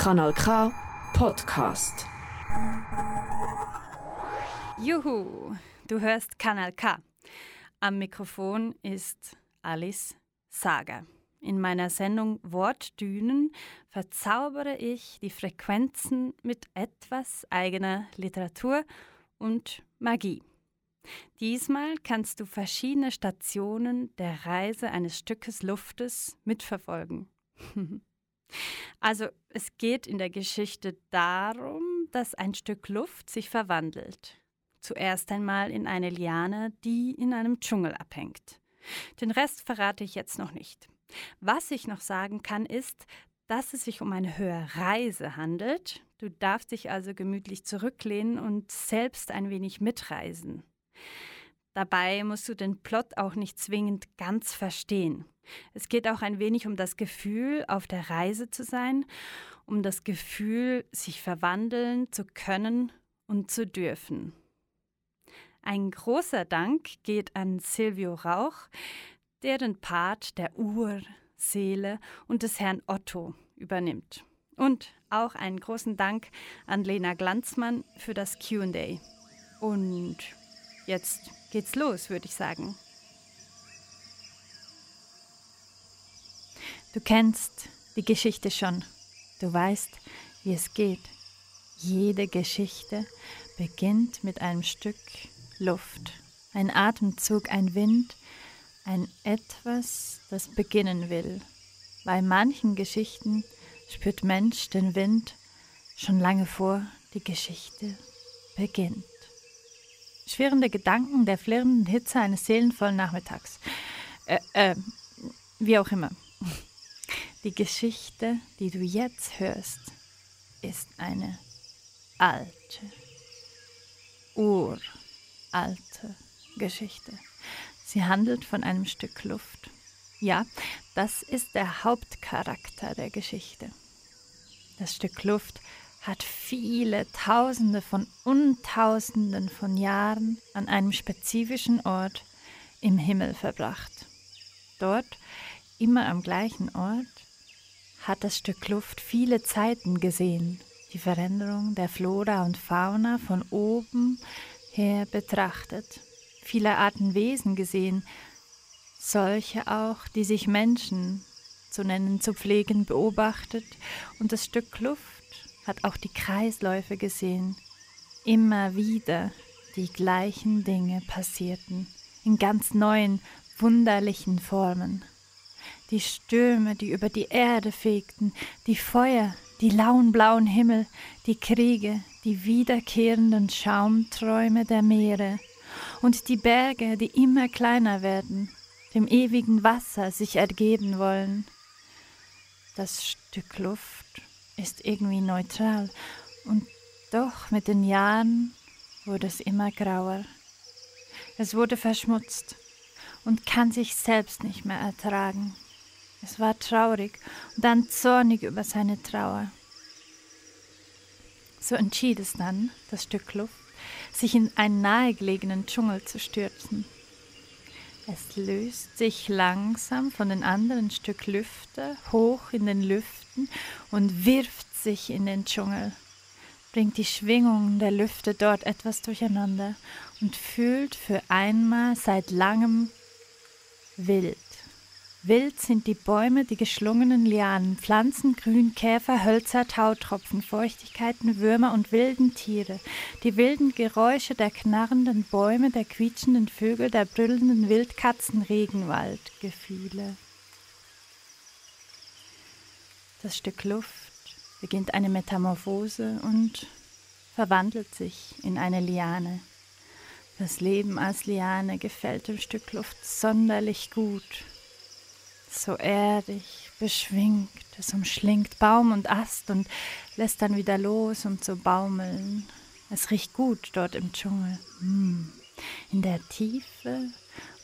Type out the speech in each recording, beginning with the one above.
Kanal K Podcast. Juhu, du hörst Kanal K. Am Mikrofon ist Alice Sager. In meiner Sendung Wortdünen verzaubere ich die Frequenzen mit etwas eigener Literatur und Magie. Diesmal kannst du verschiedene Stationen der Reise eines Stückes Luftes mitverfolgen. also es geht in der Geschichte darum, dass ein Stück Luft sich verwandelt. Zuerst einmal in eine Liane, die in einem Dschungel abhängt. Den Rest verrate ich jetzt noch nicht. Was ich noch sagen kann, ist, dass es sich um eine Hörreise handelt. Du darfst dich also gemütlich zurücklehnen und selbst ein wenig mitreisen. Dabei musst du den Plot auch nicht zwingend ganz verstehen. Es geht auch ein wenig um das Gefühl, auf der Reise zu sein, um das Gefühl, sich verwandeln zu können und zu dürfen. Ein großer Dank geht an Silvio Rauch, der den Part der Urseele und des Herrn Otto übernimmt. Und auch einen großen Dank an Lena Glanzmann für das QA. Und jetzt geht's los, würde ich sagen. Du kennst die Geschichte schon. Du weißt, wie es geht. Jede Geschichte beginnt mit einem Stück Luft, ein Atemzug, ein Wind, ein etwas, das beginnen will. Bei manchen Geschichten spürt Mensch den Wind schon lange vor die Geschichte beginnt. Schwirrende Gedanken der flirrenden Hitze eines seelenvollen Nachmittags. Äh, äh, wie auch immer. Die Geschichte, die du jetzt hörst, ist eine alte, uralte Geschichte. Sie handelt von einem Stück Luft. Ja, das ist der Hauptcharakter der Geschichte. Das Stück Luft hat viele Tausende von Untausenden von Jahren an einem spezifischen Ort im Himmel verbracht. Dort, immer am gleichen Ort, hat das Stück Luft viele Zeiten gesehen, die Veränderung der Flora und Fauna von oben her betrachtet, viele Arten Wesen gesehen, solche auch, die sich Menschen zu nennen zu pflegen beobachtet, und das Stück Luft hat auch die Kreisläufe gesehen. Immer wieder die gleichen Dinge passierten, in ganz neuen, wunderlichen Formen. Die Stürme, die über die Erde fegten, die Feuer, die lauen blauen Himmel, die Kriege, die wiederkehrenden Schaumträume der Meere und die Berge, die immer kleiner werden, dem ewigen Wasser sich ergeben wollen. Das Stück Luft ist irgendwie neutral und doch mit den Jahren wurde es immer grauer. Es wurde verschmutzt und kann sich selbst nicht mehr ertragen. Es war traurig und dann zornig über seine Trauer. So entschied es dann, das Stück Luft, sich in einen nahegelegenen Dschungel zu stürzen. Es löst sich langsam von den anderen Stück Lüfte hoch in den Lüften und wirft sich in den Dschungel, bringt die Schwingungen der Lüfte dort etwas durcheinander und fühlt für einmal seit langem wild. Wild sind die Bäume, die geschlungenen Lianen, Pflanzen, Grün, Käfer, Hölzer, Tautropfen, Feuchtigkeiten, Würmer und wilden Tiere, die wilden Geräusche der knarrenden Bäume, der quietschenden Vögel, der brüllenden Wildkatzen, Regenwaldgefühle. Das Stück Luft beginnt eine Metamorphose und verwandelt sich in eine Liane. Das Leben als Liane gefällt dem Stück Luft sonderlich gut so erdig, beschwingt. Es umschlingt Baum und Ast und lässt dann wieder los, um zu baumeln. Es riecht gut dort im Dschungel. Hm. In der Tiefe,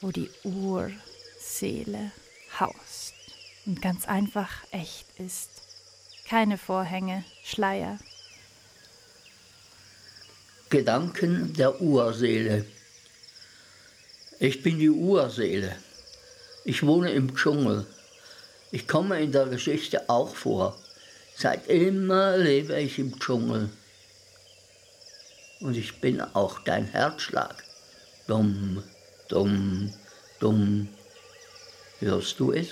wo die Urseele haust und ganz einfach echt ist. Keine Vorhänge, Schleier. Gedanken der Urseele. Ich bin die Urseele. Ich wohne im Dschungel. Ich komme in der Geschichte auch vor. Seit immer lebe ich im Dschungel. Und ich bin auch dein Herzschlag. Dumm, dumm, dumm. Hörst du es?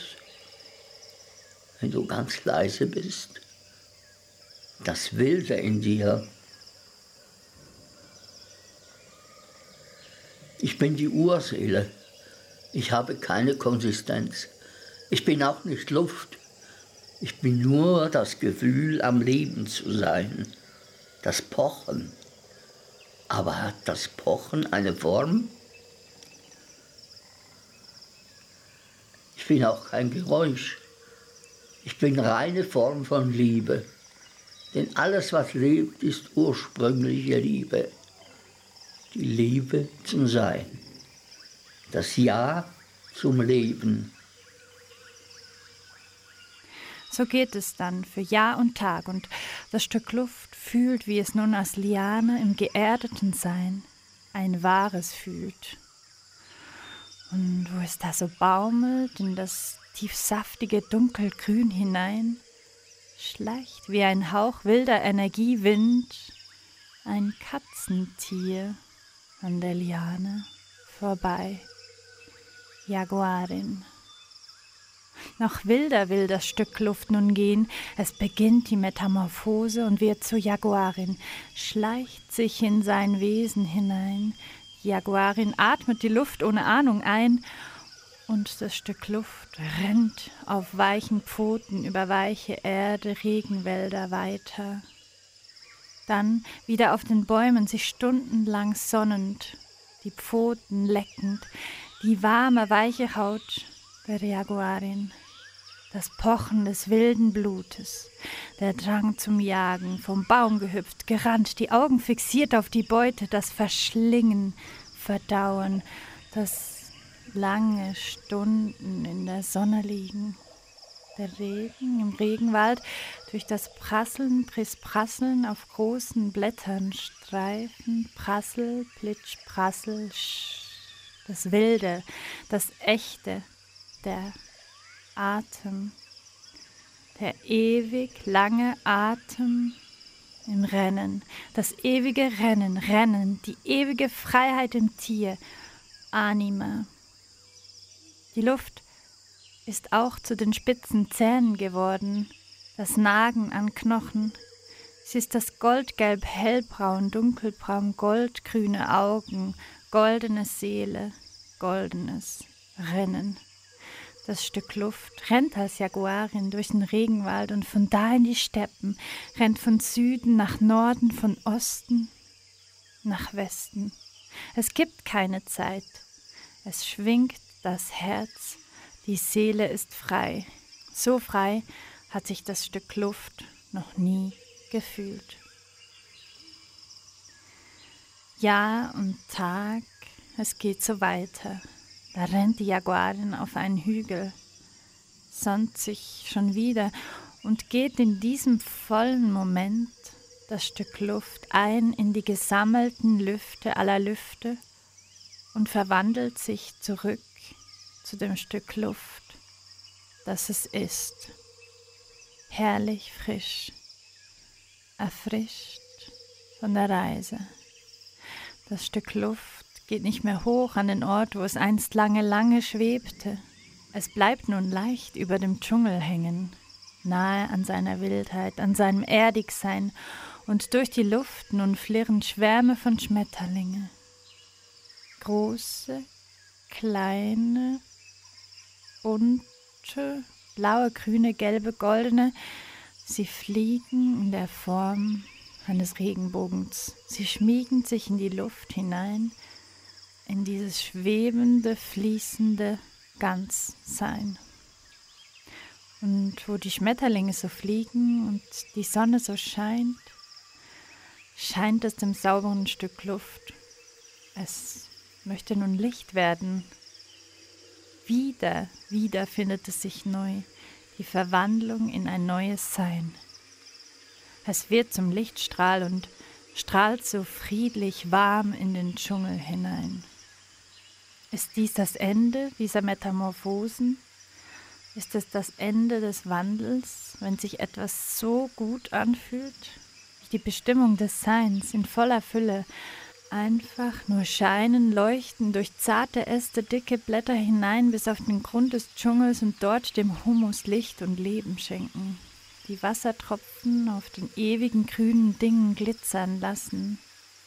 Wenn du ganz leise bist. Das Wilde in dir. Ich bin die Urseele. Ich habe keine Konsistenz. Ich bin auch nicht Luft. Ich bin nur das Gefühl, am Leben zu sein. Das Pochen. Aber hat das Pochen eine Form? Ich bin auch kein Geräusch. Ich bin reine Form von Liebe. Denn alles, was lebt, ist ursprüngliche Liebe. Die Liebe zum Sein. Das Ja zum Leben. So geht es dann für Jahr und Tag und das Stück Luft fühlt, wie es nun als Liane im geerdeten Sein ein wahres fühlt. Und wo es da so baumelt in das tiefsaftige Dunkelgrün hinein, schleicht wie ein Hauch wilder Energiewind ein Katzentier an der Liane vorbei. Jaguarin. Noch wilder will das Stück Luft nun gehen. Es beginnt die Metamorphose und wird zur Jaguarin, schleicht sich in sein Wesen hinein. Jaguarin atmet die Luft ohne Ahnung ein und das Stück Luft rennt auf weichen Pfoten über weiche Erde, Regenwälder weiter. Dann wieder auf den Bäumen sich stundenlang sonnend, die Pfoten leckend, die warme, weiche Haut der Jaguarin, das Pochen des wilden Blutes, der Drang zum Jagen, vom Baum gehüpft, gerannt, die Augen fixiert auf die Beute, das Verschlingen, Verdauen, das lange Stunden in der Sonne liegen. Der Regen im Regenwald durch das Prasseln, Prasseln auf großen Blättern streifen, Prassel, Plitsch, Prassel, sch, das Wilde, das Echte, der Atem, der ewig lange Atem im Rennen, das ewige Rennen, Rennen, die ewige Freiheit im Tier, Anima. Die Luft ist auch zu den spitzen Zähnen geworden, das Nagen an Knochen. Sie ist das goldgelb, hellbraun, dunkelbraun, goldgrüne Augen, goldene Seele, goldenes Rennen. Das Stück Luft rennt als Jaguarin durch den Regenwald und von da in die Steppen, rennt von Süden nach Norden, von Osten nach Westen. Es gibt keine Zeit. Es schwingt das Herz, die Seele ist frei. So frei hat sich das Stück Luft noch nie gefühlt. Jahr und Tag, es geht so weiter. Da rennt die Jaguarin auf einen Hügel, sonnt sich schon wieder und geht in diesem vollen Moment das Stück Luft ein in die gesammelten Lüfte aller Lüfte und verwandelt sich zurück zu dem Stück Luft, das es ist. Herrlich frisch, erfrischt von der Reise. Das Stück Luft geht nicht mehr hoch an den Ort, wo es einst lange, lange schwebte. Es bleibt nun leicht über dem Dschungel hängen, nahe an seiner Wildheit, an seinem Erdigsein, und durch die Luft nun flirren Schwärme von Schmetterlinge. Große, kleine, bunte, blaue, grüne, gelbe, goldene, sie fliegen in der Form eines Regenbogens. Sie schmiegen sich in die Luft hinein, in dieses schwebende, fließende Ganzsein. Und wo die Schmetterlinge so fliegen und die Sonne so scheint, scheint es dem sauberen Stück Luft. Es möchte nun Licht werden. Wieder, wieder findet es sich neu, die Verwandlung in ein neues Sein. Es wird zum Lichtstrahl und strahlt so friedlich warm in den Dschungel hinein. Ist dies das Ende dieser Metamorphosen? Ist es das Ende des Wandels, wenn sich etwas so gut anfühlt? Die Bestimmung des Seins in voller Fülle, einfach nur scheinen, leuchten durch zarte Äste, dicke Blätter hinein bis auf den Grund des Dschungels und dort dem Humus Licht und Leben schenken. Die Wassertropfen auf den ewigen grünen Dingen glitzern lassen,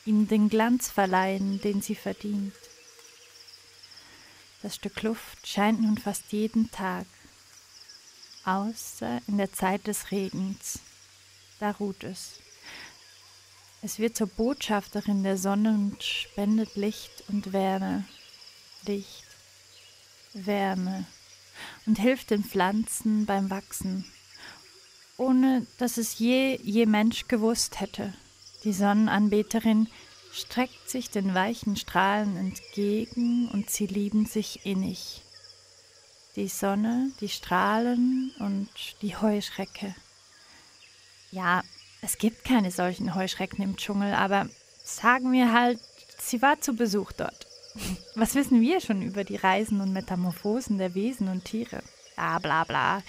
ihnen den Glanz verleihen, den sie verdient. Das Stück Luft scheint nun fast jeden Tag, außer in der Zeit des Regens. Da ruht es. Es wird zur Botschafterin der Sonne und spendet Licht und Wärme. Licht, Wärme und hilft den Pflanzen beim Wachsen, ohne dass es je je Mensch gewusst hätte. Die Sonnenanbeterin streckt sich den weichen Strahlen entgegen und sie lieben sich innig. Die Sonne, die Strahlen und die Heuschrecke. Ja, es gibt keine solchen Heuschrecken im Dschungel, aber sagen wir halt, sie war zu Besuch dort. Was wissen wir schon über die Reisen und Metamorphosen der Wesen und Tiere? Bla bla bla.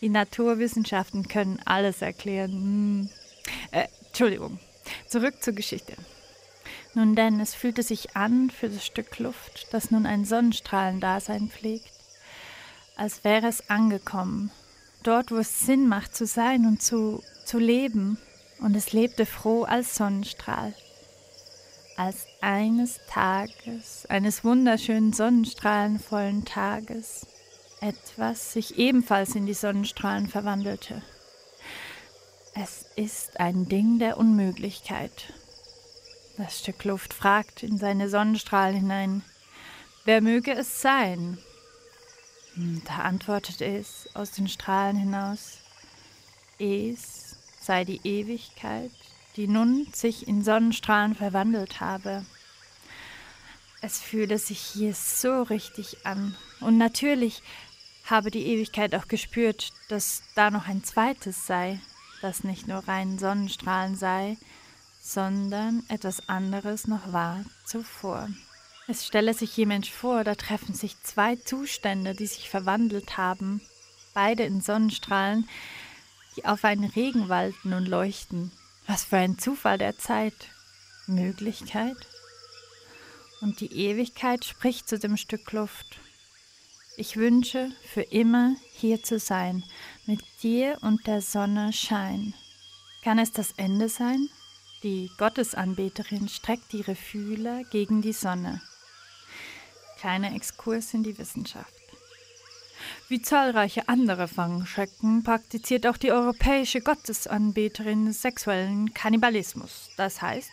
Die Naturwissenschaften können alles erklären. Hm. Äh, Entschuldigung. Zurück zur Geschichte. Nun denn, es fühlte sich an für das Stück Luft, das nun ein Sonnenstrahlendasein pflegt, als wäre es angekommen, dort, wo es Sinn macht zu sein und zu, zu leben und es lebte froh als Sonnenstrahl. Als eines Tages, eines wunderschönen sonnenstrahlenvollen Tages, etwas sich ebenfalls in die Sonnenstrahlen verwandelte. Es ist ein Ding der Unmöglichkeit. Das Stück Luft fragt in seine Sonnenstrahlen hinein, wer möge es sein? Da antwortet es aus den Strahlen hinaus, es sei die Ewigkeit, die nun sich in Sonnenstrahlen verwandelt habe. Es fühle sich hier so richtig an. Und natürlich habe die Ewigkeit auch gespürt, dass da noch ein zweites sei, das nicht nur rein Sonnenstrahlen sei, sondern etwas anderes noch war zuvor. Es stelle sich jemand vor, da treffen sich zwei Zustände, die sich verwandelt haben, beide in Sonnenstrahlen, die auf einen Regen walten und leuchten. Was für ein Zufall der Zeit. Möglichkeit. Und die Ewigkeit spricht zu dem Stück Luft. Ich wünsche, für immer hier zu sein, mit dir und der Sonne Schein. Kann es das Ende sein? Die Gottesanbeterin streckt ihre Fühler gegen die Sonne. Kleiner Exkurs in die Wissenschaft. Wie zahlreiche andere Fangschrecken praktiziert auch die europäische Gottesanbeterin sexuellen Kannibalismus. Das heißt,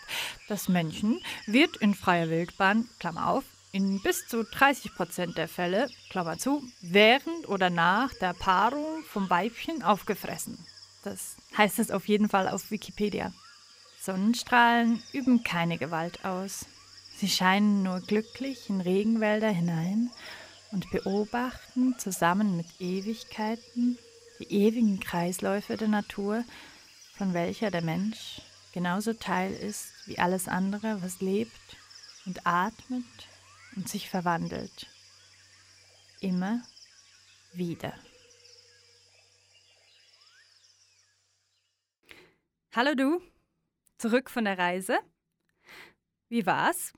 das Männchen wird in freier Wildbahn, Klammer auf, in bis zu 30 Prozent der Fälle, Klammer zu, während oder nach der Paarung vom Weibchen aufgefressen. Das heißt es auf jeden Fall auf Wikipedia. Sonnenstrahlen üben keine Gewalt aus. Sie scheinen nur glücklich in Regenwälder hinein und beobachten zusammen mit Ewigkeiten die ewigen Kreisläufe der Natur, von welcher der Mensch genauso Teil ist wie alles andere, was lebt und atmet und sich verwandelt. Immer wieder. Hallo du, zurück von der Reise. Wie war's?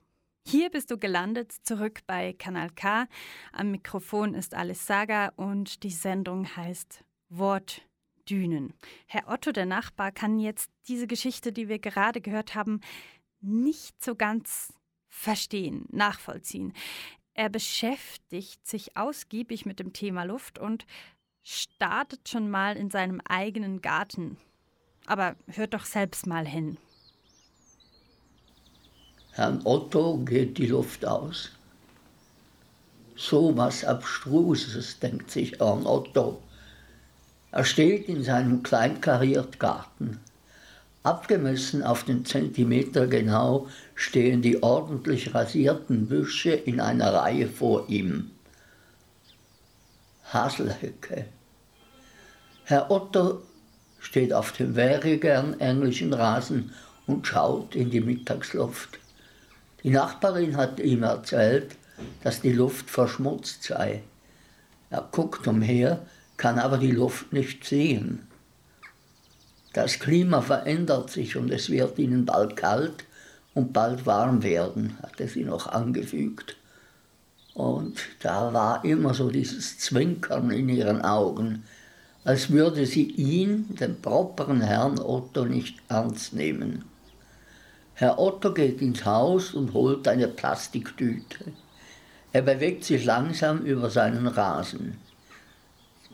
Hier bist du gelandet, zurück bei Kanal K. Am Mikrofon ist Alice Saga und die Sendung heißt Wortdünen. Herr Otto, der Nachbar, kann jetzt diese Geschichte, die wir gerade gehört haben, nicht so ganz verstehen, nachvollziehen. Er beschäftigt sich ausgiebig mit dem Thema Luft und startet schon mal in seinem eigenen Garten. Aber hört doch selbst mal hin. Herrn Otto geht die Luft aus. So was Abstruses, denkt sich Herrn Otto. Er steht in seinem kleinkarierten Garten. Abgemessen auf den Zentimeter genau stehen die ordentlich rasierten Büsche in einer Reihe vor ihm. Haselhecke. Herr Otto steht auf dem wäregern englischen Rasen und schaut in die Mittagsluft. Die Nachbarin hat ihm erzählt, dass die Luft verschmutzt sei. Er guckt umher, kann aber die Luft nicht sehen. Das Klima verändert sich und es wird ihnen bald kalt und bald warm werden, hatte sie noch angefügt. Und da war immer so dieses Zwinkern in ihren Augen, als würde sie ihn, den properen Herrn Otto, nicht ernst nehmen. Herr Otto geht ins Haus und holt eine Plastiktüte. Er bewegt sich langsam über seinen Rasen.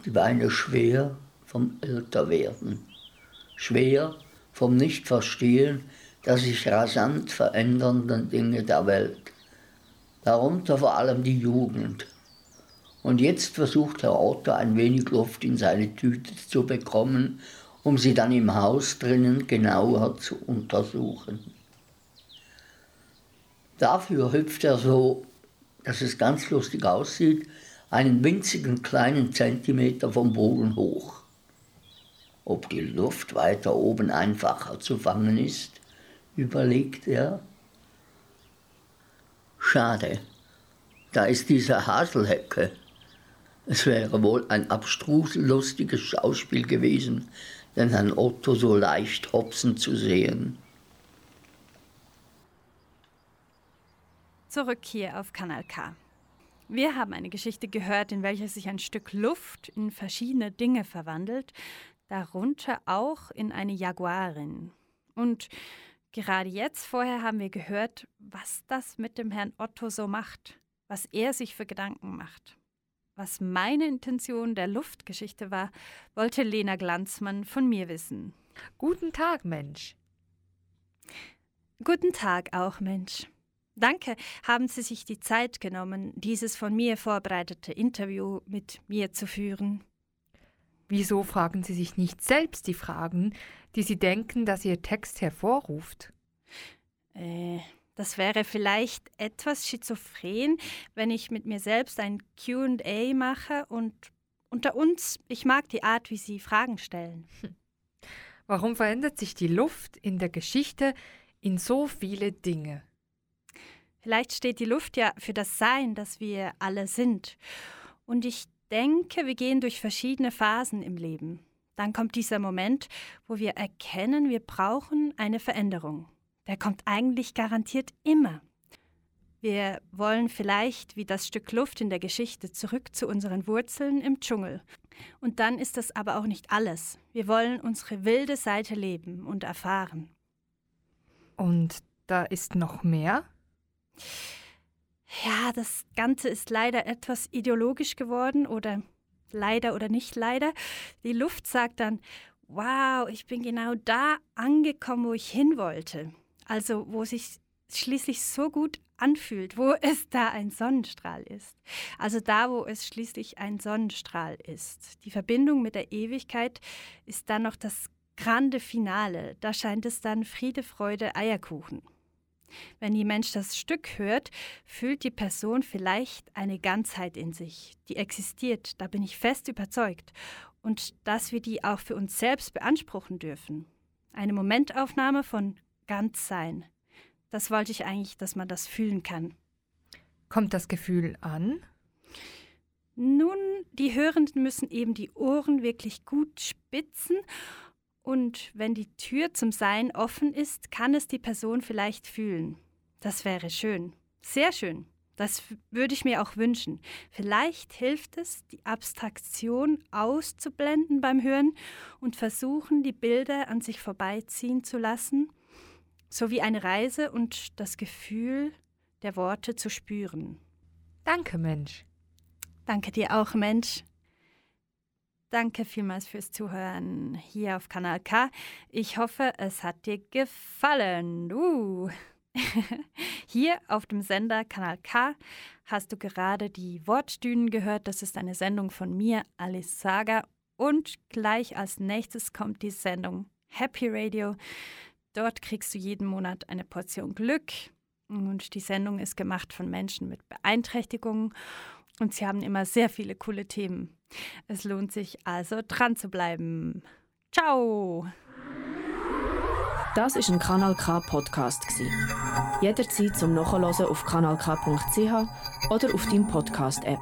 Die Beine schwer vom Älterwerden, schwer vom Nichtverstehen der sich rasant verändernden Dinge der Welt. Darunter vor allem die Jugend. Und jetzt versucht Herr Otto ein wenig Luft in seine Tüte zu bekommen, um sie dann im Haus drinnen genauer zu untersuchen. Dafür hüpft er so, dass es ganz lustig aussieht, einen winzigen kleinen Zentimeter vom Boden hoch. Ob die Luft weiter oben einfacher zu fangen ist, überlegt er. Schade, da ist diese Haselhecke. Es wäre wohl ein abstruselustiges Schauspiel gewesen, den Herrn Otto so leicht hopsen zu sehen. Zurück hier auf Kanal K. Wir haben eine Geschichte gehört, in welcher sich ein Stück Luft in verschiedene Dinge verwandelt, darunter auch in eine Jaguarin. Und gerade jetzt vorher haben wir gehört, was das mit dem Herrn Otto so macht, was er sich für Gedanken macht. Was meine Intention der Luftgeschichte war, wollte Lena Glanzmann von mir wissen. Guten Tag, Mensch. Guten Tag auch, Mensch. Danke, haben Sie sich die Zeit genommen, dieses von mir vorbereitete Interview mit mir zu führen. Wieso fragen Sie sich nicht selbst die Fragen, die Sie denken, dass Ihr Text hervorruft? Äh, das wäre vielleicht etwas schizophren, wenn ich mit mir selbst ein QA mache und unter uns, ich mag die Art, wie Sie Fragen stellen. Hm. Warum verändert sich die Luft in der Geschichte in so viele Dinge? Vielleicht steht die Luft ja für das Sein, das wir alle sind. Und ich denke, wir gehen durch verschiedene Phasen im Leben. Dann kommt dieser Moment, wo wir erkennen, wir brauchen eine Veränderung. Der kommt eigentlich garantiert immer. Wir wollen vielleicht, wie das Stück Luft in der Geschichte, zurück zu unseren Wurzeln im Dschungel. Und dann ist das aber auch nicht alles. Wir wollen unsere wilde Seite leben und erfahren. Und da ist noch mehr? Ja, das Ganze ist leider etwas ideologisch geworden oder leider oder nicht leider. Die Luft sagt dann, wow, ich bin genau da angekommen, wo ich hin wollte. Also wo sich schließlich so gut anfühlt, wo es da ein Sonnenstrahl ist. Also da, wo es schließlich ein Sonnenstrahl ist. Die Verbindung mit der Ewigkeit ist dann noch das grande Finale. Da scheint es dann Friede, Freude, Eierkuchen. Wenn die Mensch das Stück hört, fühlt die Person vielleicht eine Ganzheit in sich, die existiert, da bin ich fest überzeugt, und dass wir die auch für uns selbst beanspruchen dürfen. Eine Momentaufnahme von Ganzsein. Das wollte ich eigentlich, dass man das fühlen kann. Kommt das Gefühl an? Nun, die Hörenden müssen eben die Ohren wirklich gut spitzen und wenn die Tür zum Sein offen ist, kann es die Person vielleicht fühlen. Das wäre schön. Sehr schön. Das würde ich mir auch wünschen. Vielleicht hilft es, die Abstraktion auszublenden beim Hören und versuchen, die Bilder an sich vorbeiziehen zu lassen, sowie eine Reise und das Gefühl der Worte zu spüren. Danke, Mensch. Danke dir auch, Mensch. Danke vielmals fürs Zuhören hier auf Kanal K. Ich hoffe, es hat dir gefallen. Uh. Hier auf dem Sender Kanal K hast du gerade die Wortdünen gehört. Das ist eine Sendung von mir, Alice Saga. Und gleich als nächstes kommt die Sendung Happy Radio. Dort kriegst du jeden Monat eine Portion Glück. Und die Sendung ist gemacht von Menschen mit Beeinträchtigungen. Und sie haben immer sehr viele coole Themen. Es lohnt sich also dran zu bleiben. Ciao! Das ist ein Kanal K Podcast Jederzeit zum Nachhören auf kanalk.ch oder auf deinem Podcast App.